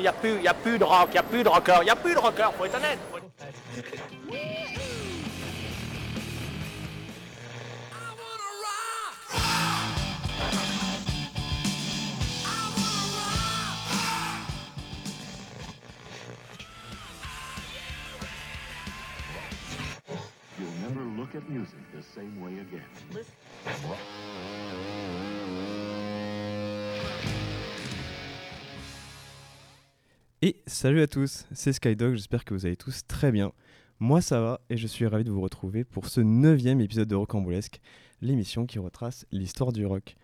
il n'y a, plus- y a plus de rock, il n'y a plus de rocker, il n'y a plus de rocker, faut être honnête. faut être- You'll never look at music the same way again. Et salut à tous, c'est Skydog, j'espère que vous allez tous très bien. Moi ça va et je suis ravi de vous retrouver pour ce neuvième épisode de Rocambolesque, l'émission qui retrace l'histoire du rock.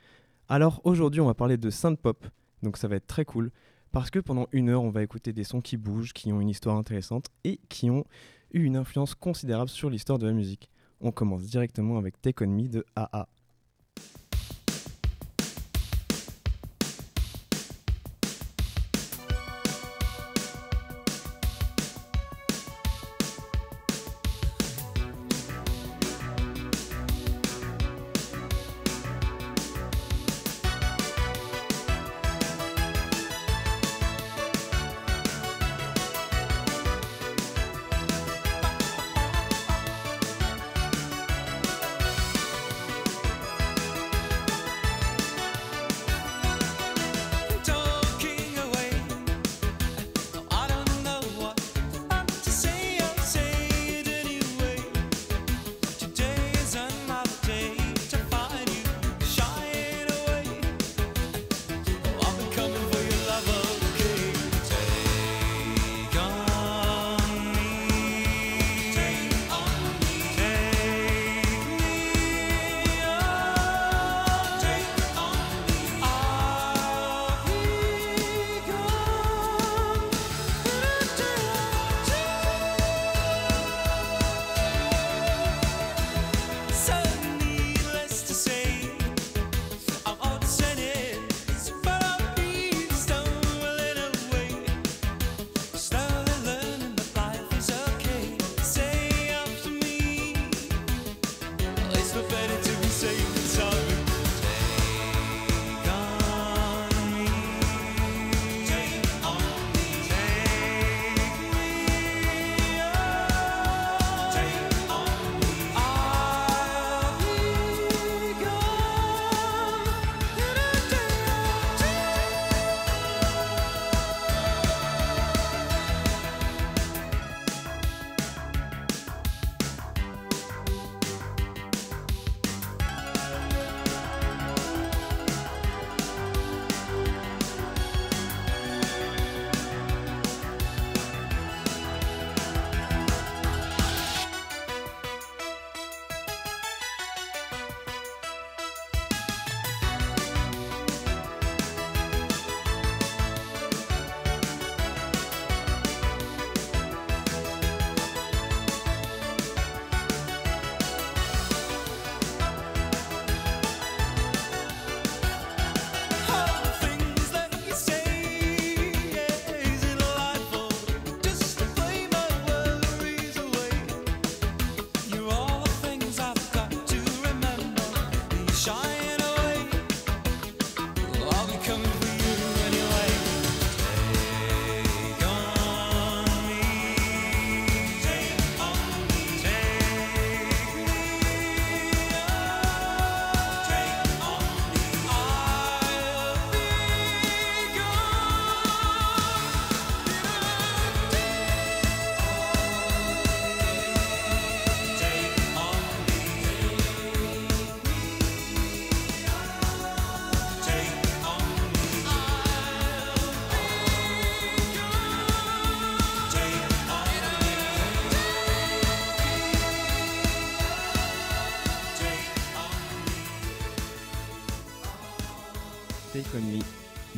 Alors aujourd'hui on va parler de synth pop, donc ça va être très cool, parce que pendant une heure on va écouter des sons qui bougent, qui ont une histoire intéressante et qui ont eu une influence considérable sur l'histoire de la musique. On commence directement avec Take On Me de AA.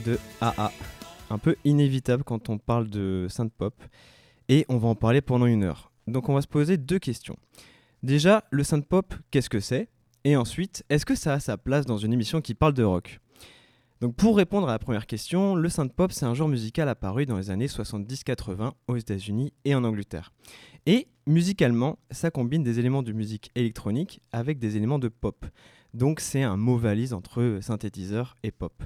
De AA. Un peu inévitable quand on parle de synth pop. Et on va en parler pendant une heure. Donc on va se poser deux questions. Déjà, le synth pop, qu'est-ce que c'est? Et ensuite, est-ce que ça a sa place dans une émission qui parle de rock? Donc pour répondre à la première question, le synth pop, c'est un genre musical apparu dans les années 70-80 aux États-Unis et en Angleterre. Et musicalement, ça combine des éléments de musique électronique avec des éléments de pop. Donc c'est un mot valise entre synthétiseur et pop.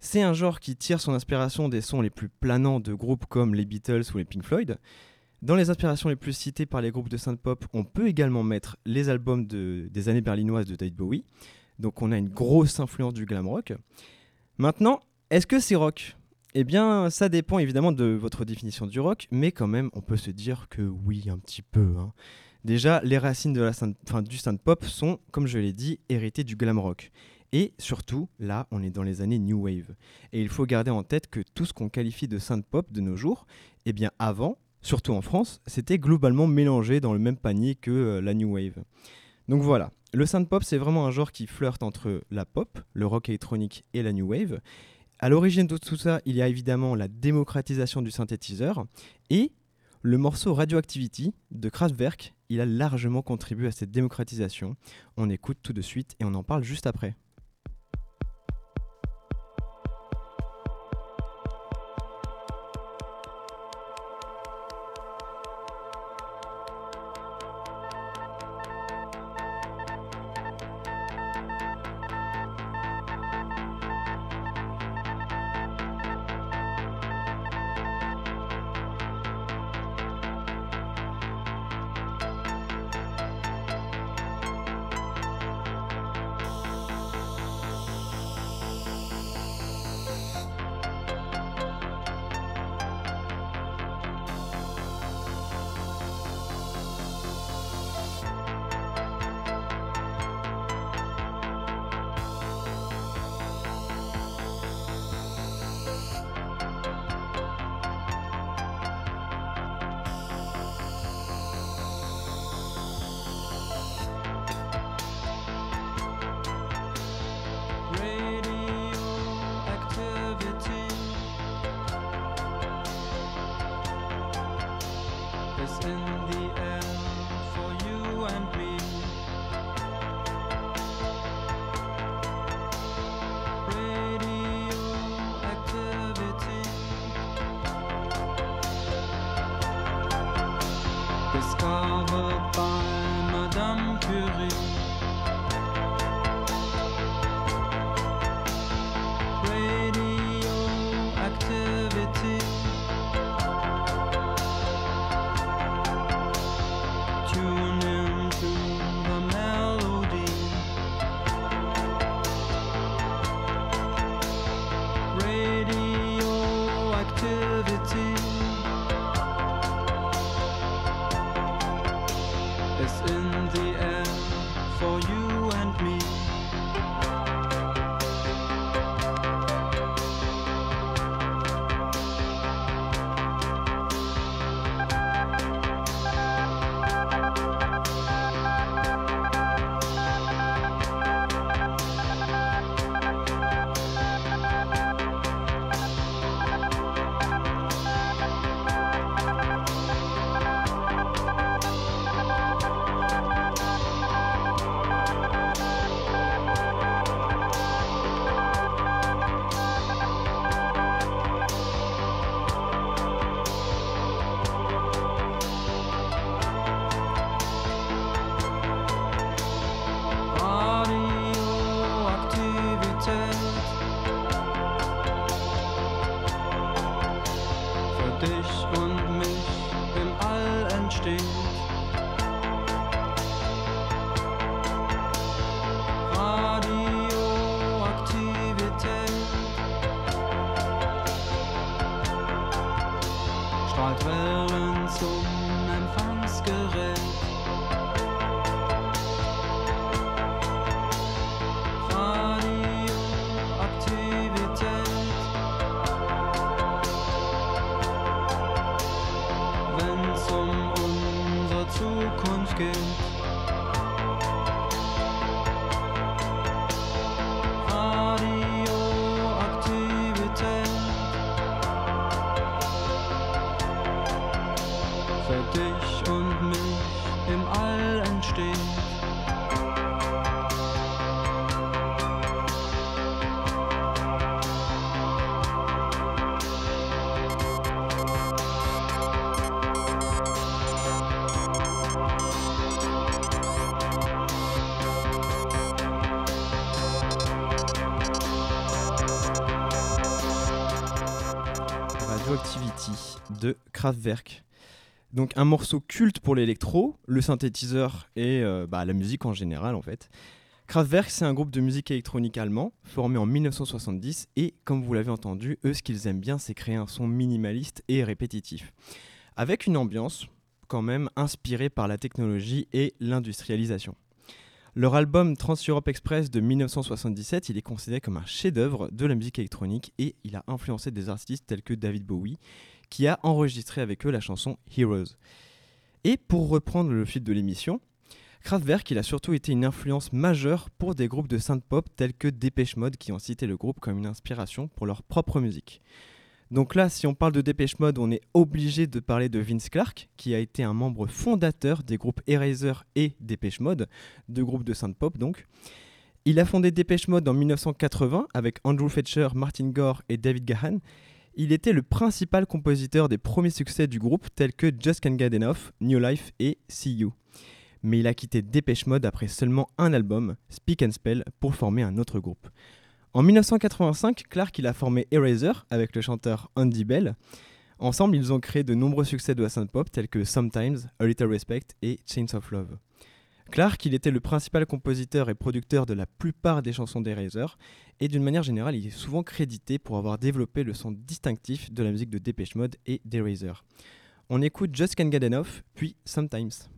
C'est un genre qui tire son inspiration des sons les plus planants de groupes comme les Beatles ou les Pink Floyd. Dans les inspirations les plus citées par les groupes de synth-pop, on peut également mettre les albums de- des années berlinoises de David Bowie. Donc on a une grosse influence du glam rock. Maintenant, est-ce que c'est rock? Eh bien, ça dépend évidemment de votre définition du rock, mais quand même, on peut se dire que oui, un petit peu. hein. Déjà, les racines du synth-pop sont, comme je l'ai dit, héritées du glam rock. Et surtout, là, on est dans les années New Wave. Et il faut garder en tête que tout ce qu'on qualifie de synth-pop de nos jours, eh bien avant, surtout en France, c'était globalement mélangé dans le même panier que euh, la New Wave. Donc voilà, le synth-pop, c'est vraiment un genre qui flirte entre la pop, le rock électronique et la New Wave. À l'origine de tout ça, il y a évidemment la démocratisation du synthétiseur et le morceau Radioactivity de Kraftwerk, il a largement contribué à cette démocratisation. On écoute tout de suite et on en parle juste après. De Kraftwerk. Donc un morceau culte pour l'électro, le synthétiseur et euh, bah, la musique en général en fait. Kraftwerk, c'est un groupe de musique électronique allemand formé en 1970 et comme vous l'avez entendu, eux ce qu'ils aiment bien c'est créer un son minimaliste et répétitif. Avec une ambiance quand même inspirée par la technologie et l'industrialisation. Leur album Trans-Europe Express de 1977, il est considéré comme un chef-d'œuvre de la musique électronique et il a influencé des artistes tels que David Bowie, qui a enregistré avec eux la chanson Heroes. Et pour reprendre le fil de l'émission, Kraftwerk, il a surtout été une influence majeure pour des groupes de synth-pop tels que Dépêche Mode qui ont cité le groupe comme une inspiration pour leur propre musique. Donc là, si on parle de Dépêche Mode, on est obligé de parler de Vince Clarke, qui a été un membre fondateur des groupes Eraser et Dépêche Mode, deux groupes de synth-pop donc. Il a fondé Dépêche Mode en 1980 avec Andrew Fetcher, Martin Gore et David Gahan. Il était le principal compositeur des premiers succès du groupe tels que Just Can't Get Enough, New Life et See You. Mais il a quitté Dépêche Mode après seulement un album, Speak and Spell, pour former un autre groupe. En 1985, Clark a formé Eraser avec le chanteur Andy Bell. Ensemble, ils ont créé de nombreux succès de la synth-pop tels que Sometimes, A Little Respect et Chains of Love. Clark, il était le principal compositeur et producteur de la plupart des chansons d'Eraser, et d'une manière générale, il est souvent crédité pour avoir développé le son distinctif de la musique de Dépêche Mode et d'Eraser. On écoute Just Can't Get Enough, puis Sometimes.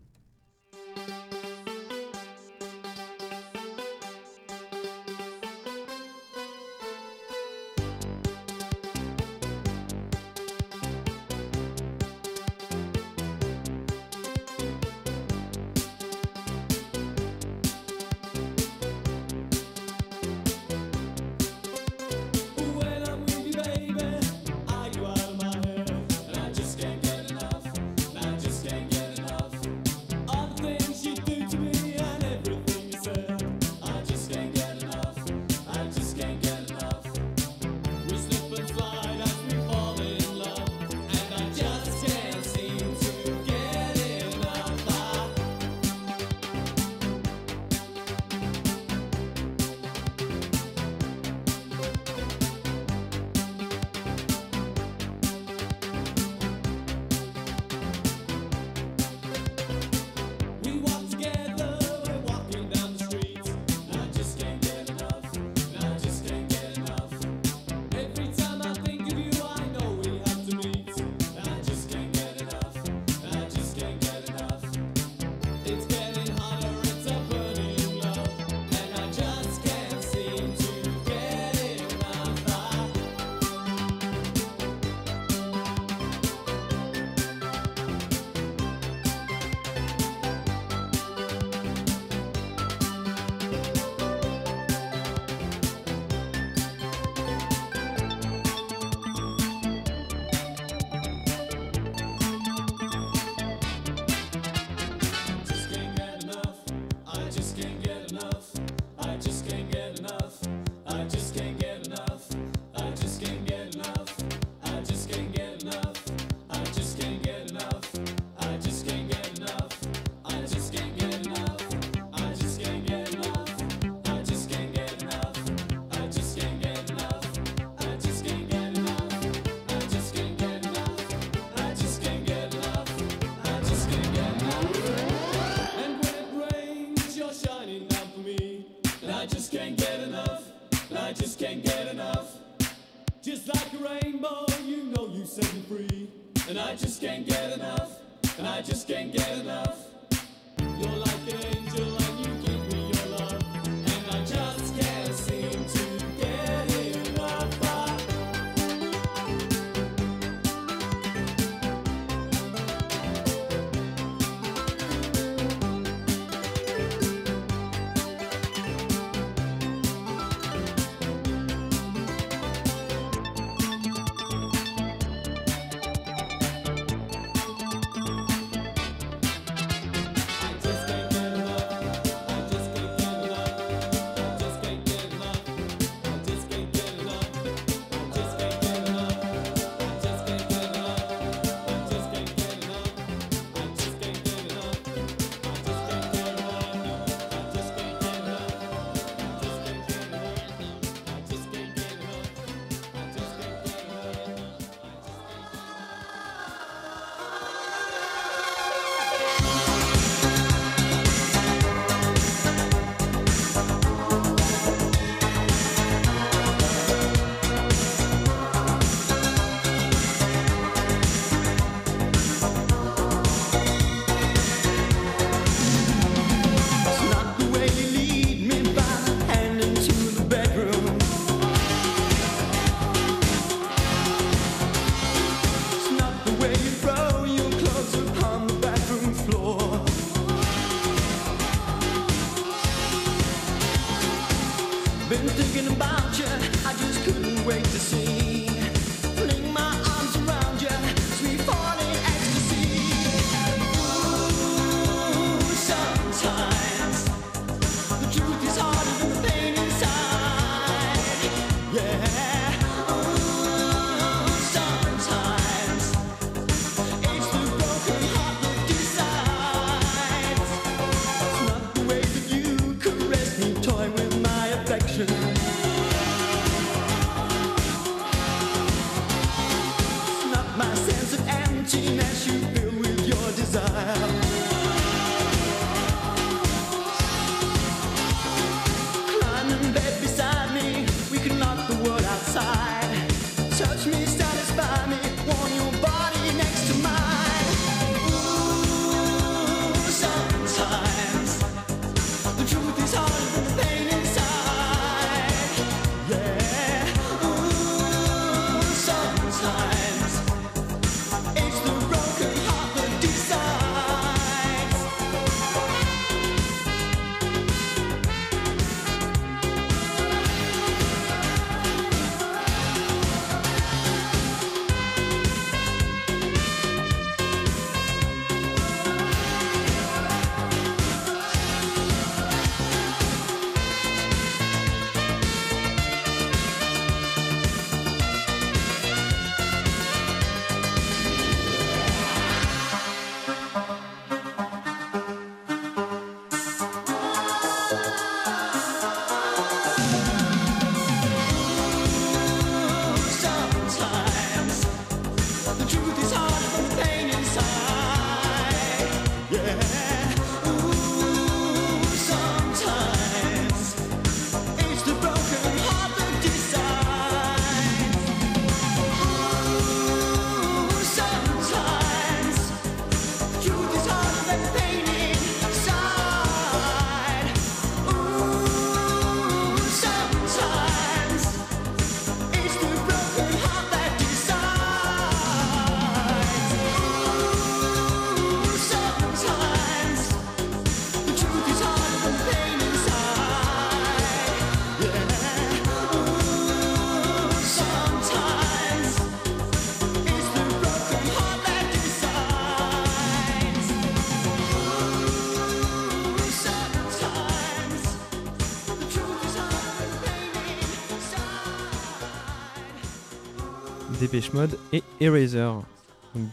Dépêche Mode et Eraser.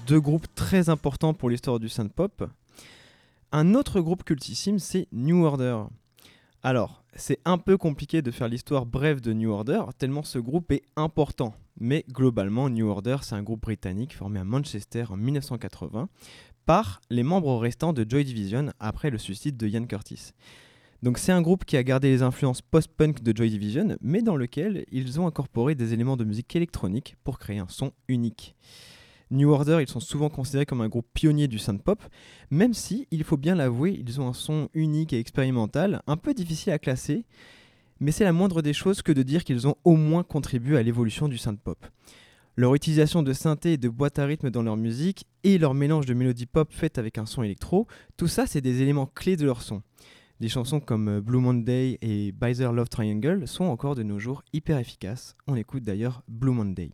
Deux groupes très importants pour l'histoire du synth-pop. Un autre groupe cultissime, c'est New Order. Alors, c'est un peu compliqué de faire l'histoire brève de New Order, tellement ce groupe est important. Mais globalement, New Order, c'est un groupe britannique formé à Manchester en 1980 par les membres restants de Joy Division après le suicide de Ian Curtis. Donc c'est un groupe qui a gardé les influences post-punk de Joy Division, mais dans lequel ils ont incorporé des éléments de musique électronique pour créer un son unique. New Order, ils sont souvent considérés comme un groupe pionnier du synth-pop, même si, il faut bien l'avouer, ils ont un son unique et expérimental, un peu difficile à classer, mais c'est la moindre des choses que de dire qu'ils ont au moins contribué à l'évolution du synth-pop. Leur utilisation de synthé et de boîte à rythme dans leur musique et leur mélange de mélodies pop faites avec un son électro, tout ça c'est des éléments clés de leur son. Des chansons comme euh, Blue Monday et Bizer Love Triangle sont encore de nos jours hyper efficaces. On écoute d'ailleurs Blue Monday.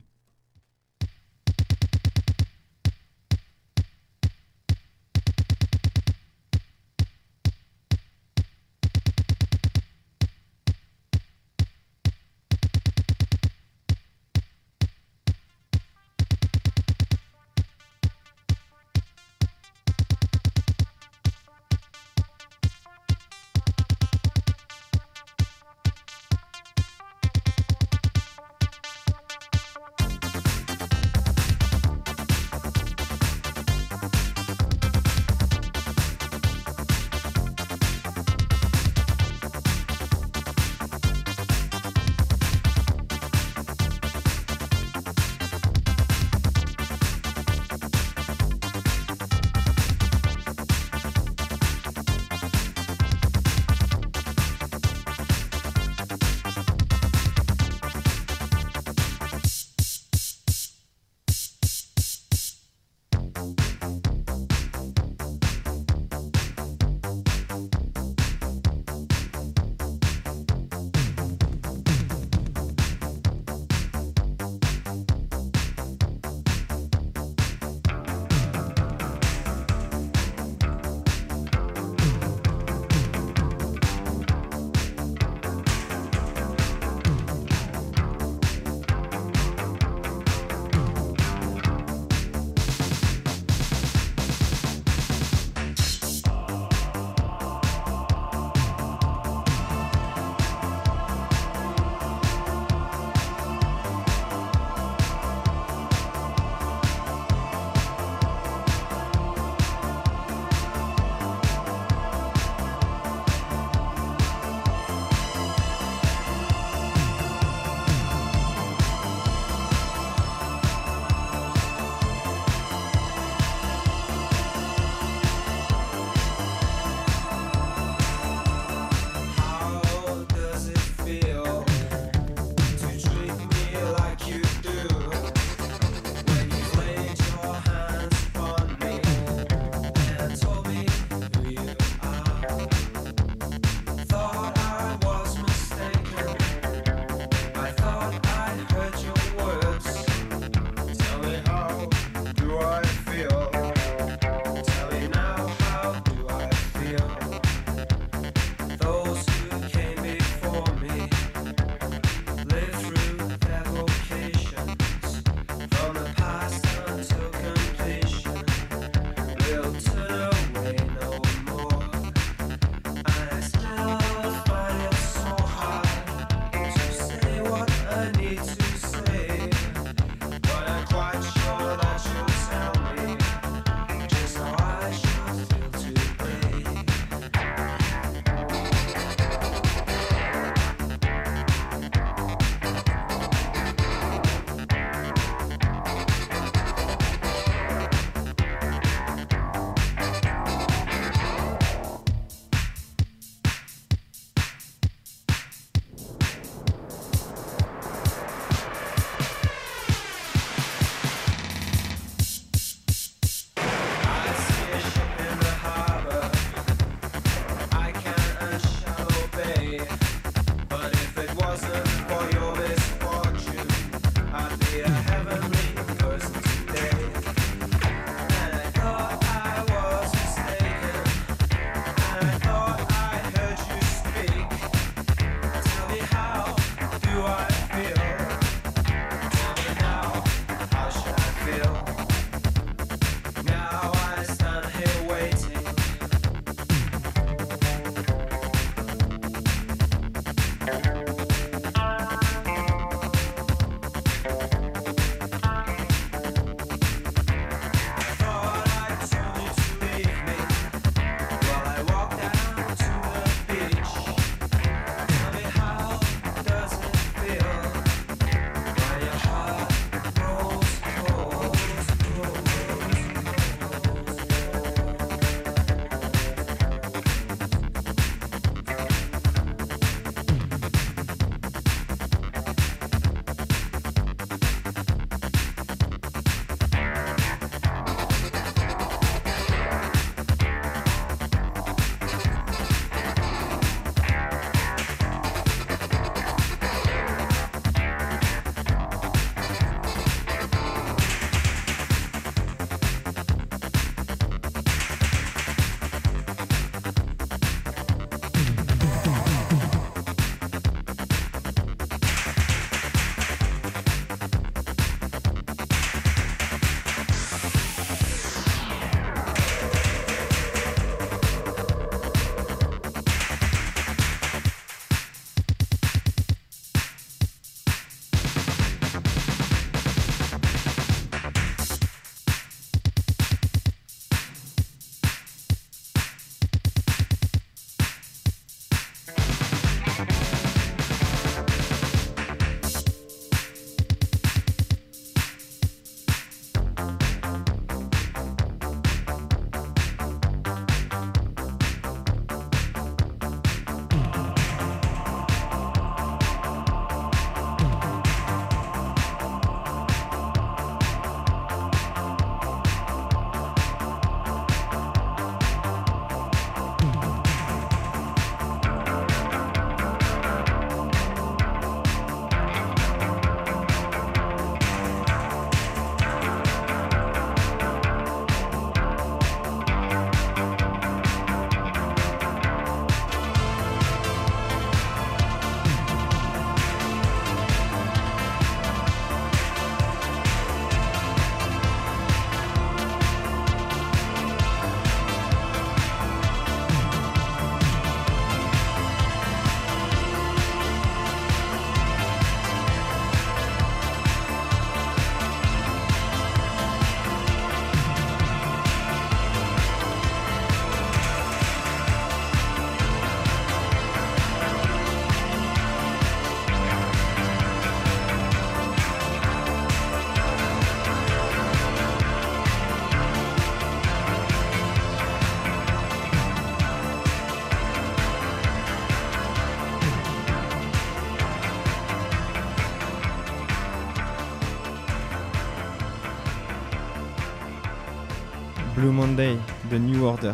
Blue Monday de New Order.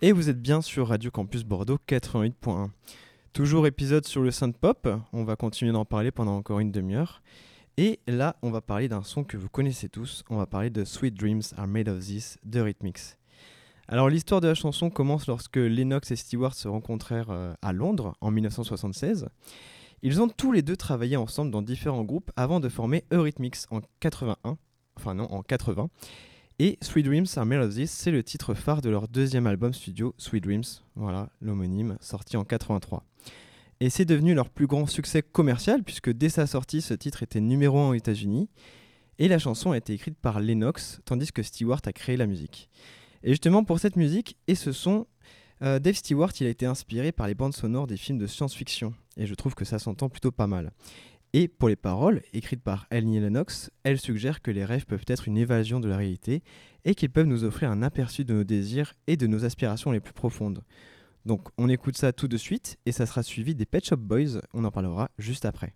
Et vous êtes bien sur Radio Campus Bordeaux 88.1. Toujours épisode sur le synth pop, on va continuer d'en parler pendant encore une demi-heure. Et là, on va parler d'un son que vous connaissez tous, on va parler de Sweet Dreams Are Made of This de Rhythmix. Alors l'histoire de la chanson commence lorsque Lennox et Stewart se rencontrèrent euh, à Londres en 1976. Ils ont tous les deux travaillé ensemble dans différents groupes avant de former Eurythmics en 81, enfin non, en 80. Et Sweet Dreams Are This, c'est le titre phare de leur deuxième album studio, Sweet Dreams, voilà, l'homonyme, sorti en 83. Et c'est devenu leur plus grand succès commercial, puisque dès sa sortie, ce titre était numéro 1 aux États-Unis. Et la chanson a été écrite par Lennox, tandis que Stewart a créé la musique. Et justement, pour cette musique et ce son, euh, Dave Stewart il a été inspiré par les bandes sonores des films de science-fiction. Et je trouve que ça s'entend plutôt pas mal. Et pour les paroles, écrites par Elnie Lennox, elles suggèrent que les rêves peuvent être une évasion de la réalité et qu'ils peuvent nous offrir un aperçu de nos désirs et de nos aspirations les plus profondes. Donc on écoute ça tout de suite et ça sera suivi des Pet Shop Boys, on en parlera juste après.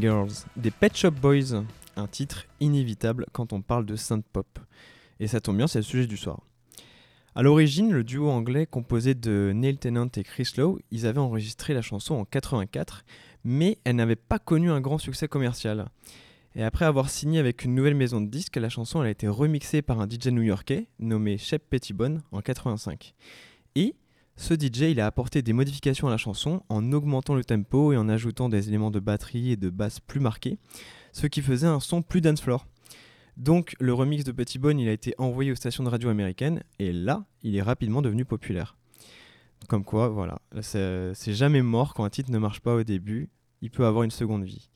Girls, des Pet Shop Boys, un titre inévitable quand on parle de synth pop. Et ça tombe bien, c'est le sujet du soir. À l'origine, le duo anglais composé de Neil Tennant et Chris Lowe, ils avaient enregistré la chanson en 84, mais elle n'avait pas connu un grand succès commercial. Et après avoir signé avec une nouvelle maison de disques, la chanson a été remixée par un DJ new-yorkais nommé Shep Pettibone en 85. Et ce DJ il a apporté des modifications à la chanson en augmentant le tempo et en ajoutant des éléments de batterie et de basse plus marqués, ce qui faisait un son plus dance floor. Donc le remix de Pettibone il a été envoyé aux stations de radio américaines et là il est rapidement devenu populaire. Comme quoi, voilà, c'est c'est jamais mort quand un titre ne marche pas au début, il peut avoir une seconde vie.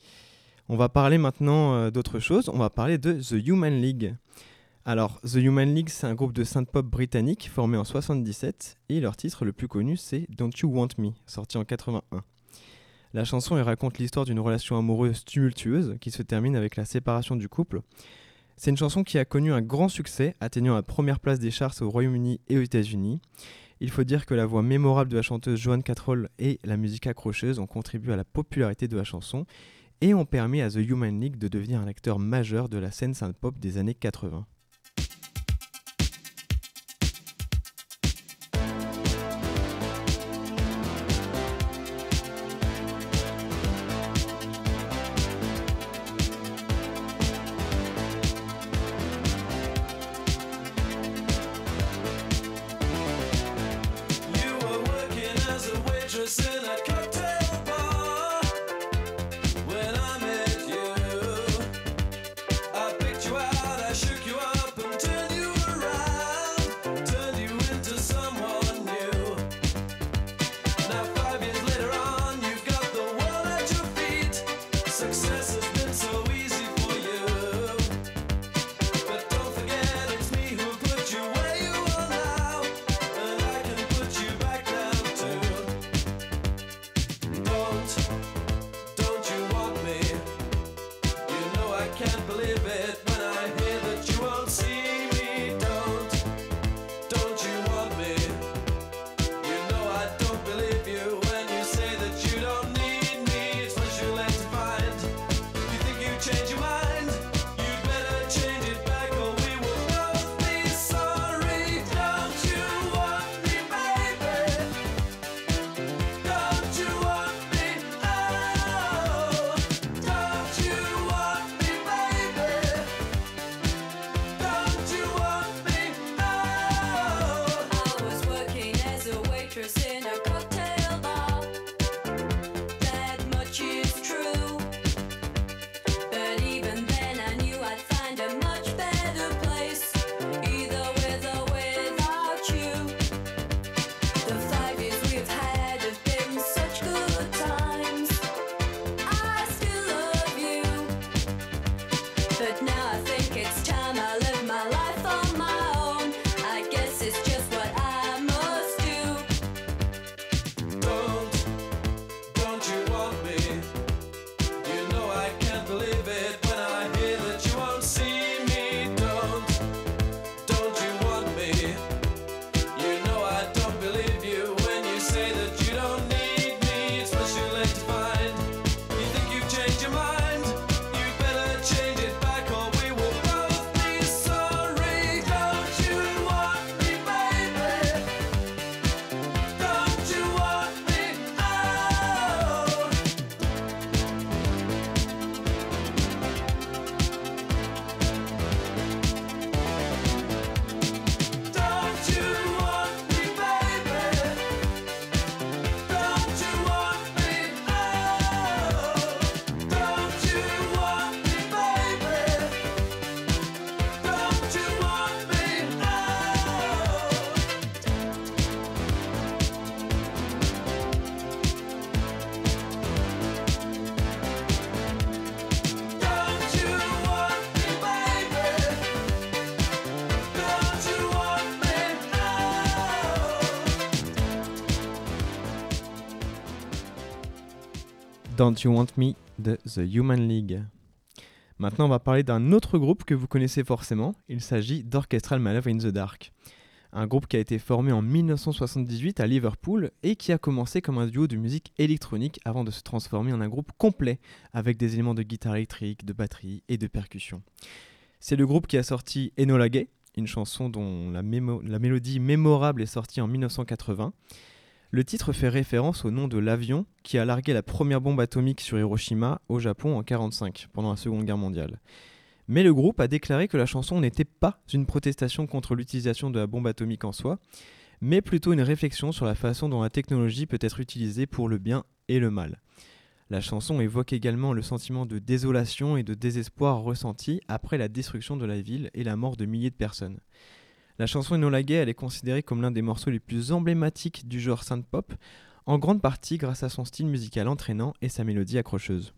On va parler maintenant euh, d'autre chose, on va parler de The Human League. Alors, The Human League, c'est un groupe de synth-pop britannique formé en 77 et leur titre le plus connu, c'est Don't You Want Me, sorti en 81. La chanson raconte l'histoire d'une relation amoureuse tumultueuse qui se termine avec la séparation du couple. C'est une chanson qui a connu un grand succès, atteignant la première place des charts au Royaume-Uni et aux États-Unis. Il faut dire que la voix mémorable de la chanteuse Joanne Catrol et la musique accrocheuse ont contribué à la popularité de la chanson et ont permis à The Human League de devenir un acteur majeur de la scène synth-pop des années 80. Don't You Want Me de The Human League. Maintenant, on va parler d'un autre groupe que vous connaissez forcément. Il s'agit d'Orchestral Manoeuvre in the Dark. Un groupe qui a été formé en 1978 à Liverpool et qui a commencé comme un duo de musique électronique avant de se transformer en un groupe complet avec des éléments de guitare électrique, de batterie et de percussion. C'est le groupe qui a sorti Enola Gay, une chanson dont la, mélodie mémorable est sortie en 1980. Le titre fait référence au nom de l'avion qui a largué la première bombe atomique sur Hiroshima au Japon en 1945, pendant la Seconde Guerre mondiale. Mais le groupe a déclaré que la chanson n'était pas une protestation contre l'utilisation de la bombe atomique en soi, mais plutôt une réflexion sur la façon dont la technologie peut être utilisée pour le bien et le mal. La chanson évoque également le sentiment de désolation et de désespoir ressenti après la destruction de la ville et la mort de milliers de personnes. La chanson Enola Gay, elle est considérée comme l'un des morceaux les plus emblématiques du genre synth-pop, en grande partie grâce à son style musical entraînant et sa mélodie accrocheuse.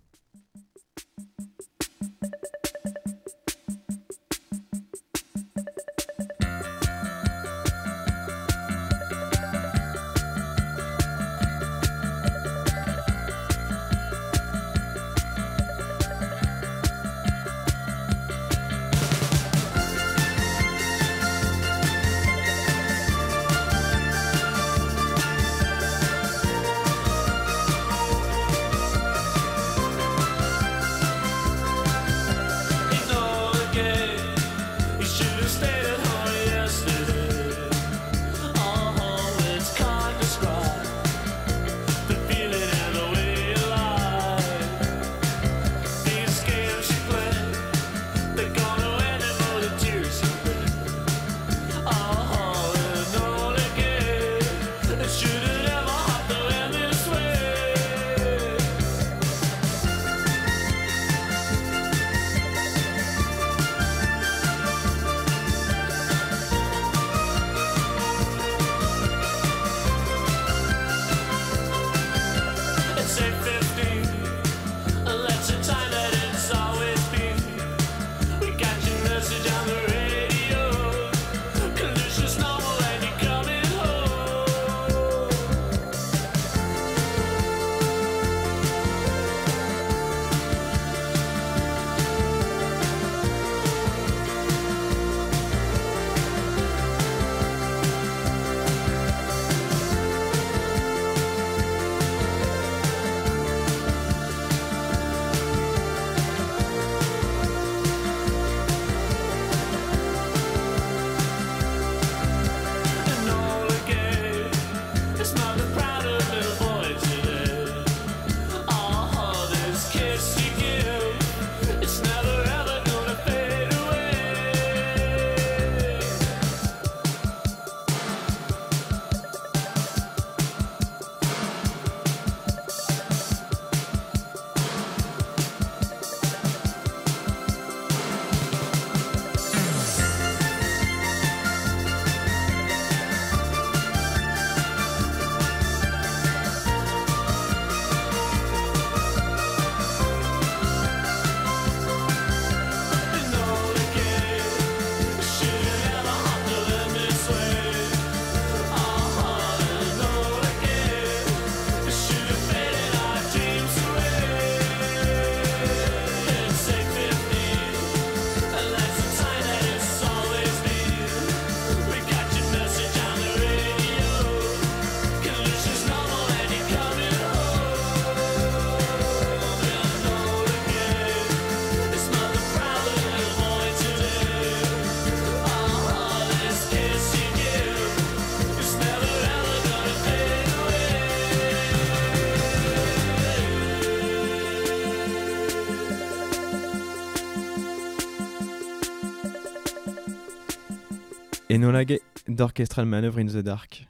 Enola Gay d'Orchestral Manoeuvre in the Dark.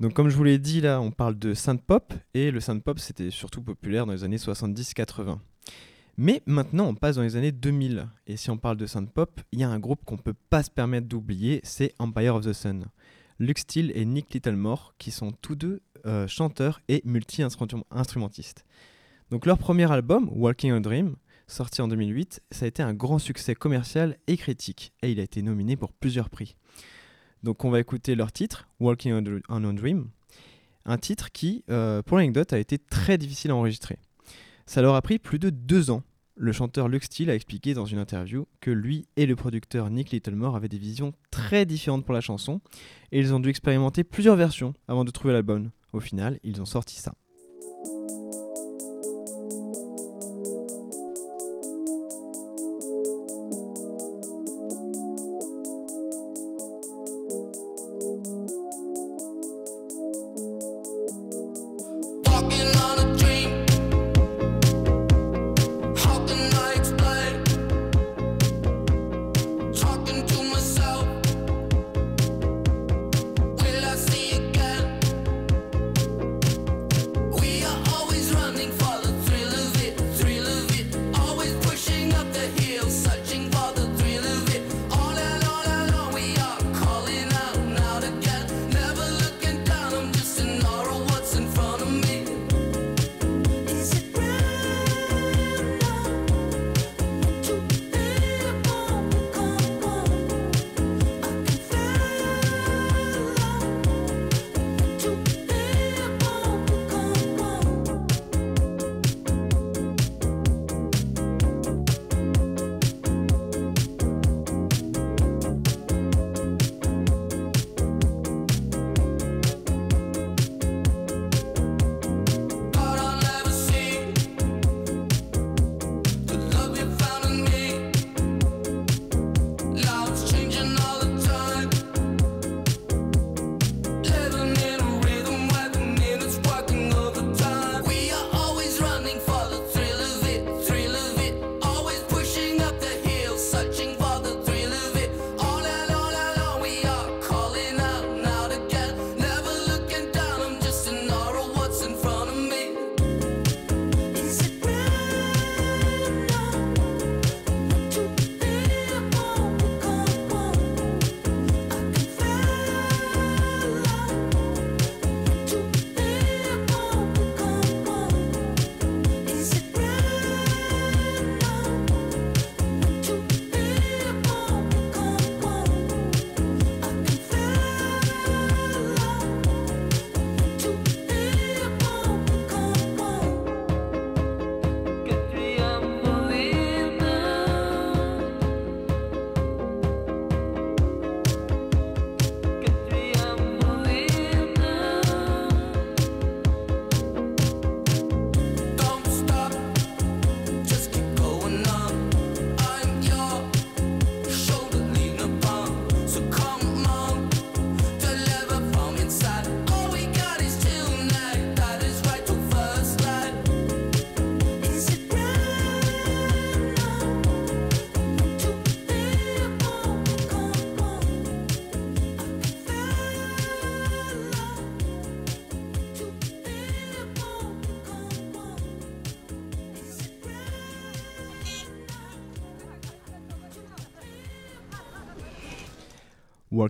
Donc comme je vous l'ai dit là, on parle de synth pop et le synth pop c'était surtout populaire dans les années 70-80. Mais maintenant on passe dans les années 2000 et si on parle de synth pop, il y a un groupe qu'on peut pas se permettre d'oublier, c'est Empire of the Sun. Luke Steele et Nick Littlemore qui sont tous deux euh, chanteurs et multi-instrumentistes. Donc leur premier album, Walking a Dream, sorti en 2008, ça a été un grand succès commercial et critique et il a été nominé pour plusieurs prix. Donc on va écouter leur titre, Walking on, a Dream, un titre qui, euh, pour l'anecdote, a été très difficile à enregistrer. Ça leur a pris plus de deux ans. Le chanteur Luke Steele a expliqué dans une interview que lui et le producteur Nick Littlemore avaient des visions très différentes pour la chanson et ils ont dû expérimenter plusieurs versions avant de trouver la bonne. Au final, ils ont sorti ça.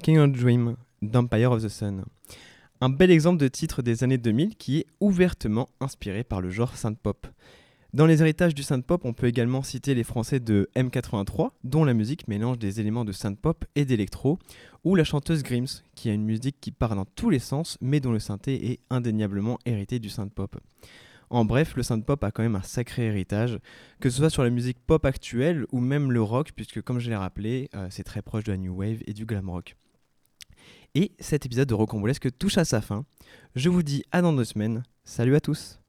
Walking on a Dream d'Empire of the Sun. Un bel exemple de titre des années 2000 qui est ouvertement inspiré par le genre synth-pop. Dans les héritages du synth-pop, on peut également citer les Français de M83, dont la musique mélange des éléments de synth-pop et d'électro, ou la chanteuse Grims, qui a une musique qui part dans tous les sens, mais dont le synthé est indéniablement hérité du synth-pop. En bref, le synth-pop a quand même un sacré héritage, que ce soit sur la musique pop actuelle ou même le rock, puisque comme je l'ai rappelé, euh, c'est très proche de la new wave et du glam rock. Et cet épisode de Rocambolesque touche à sa fin. Je vous dis à dans deux semaines. Salut à tous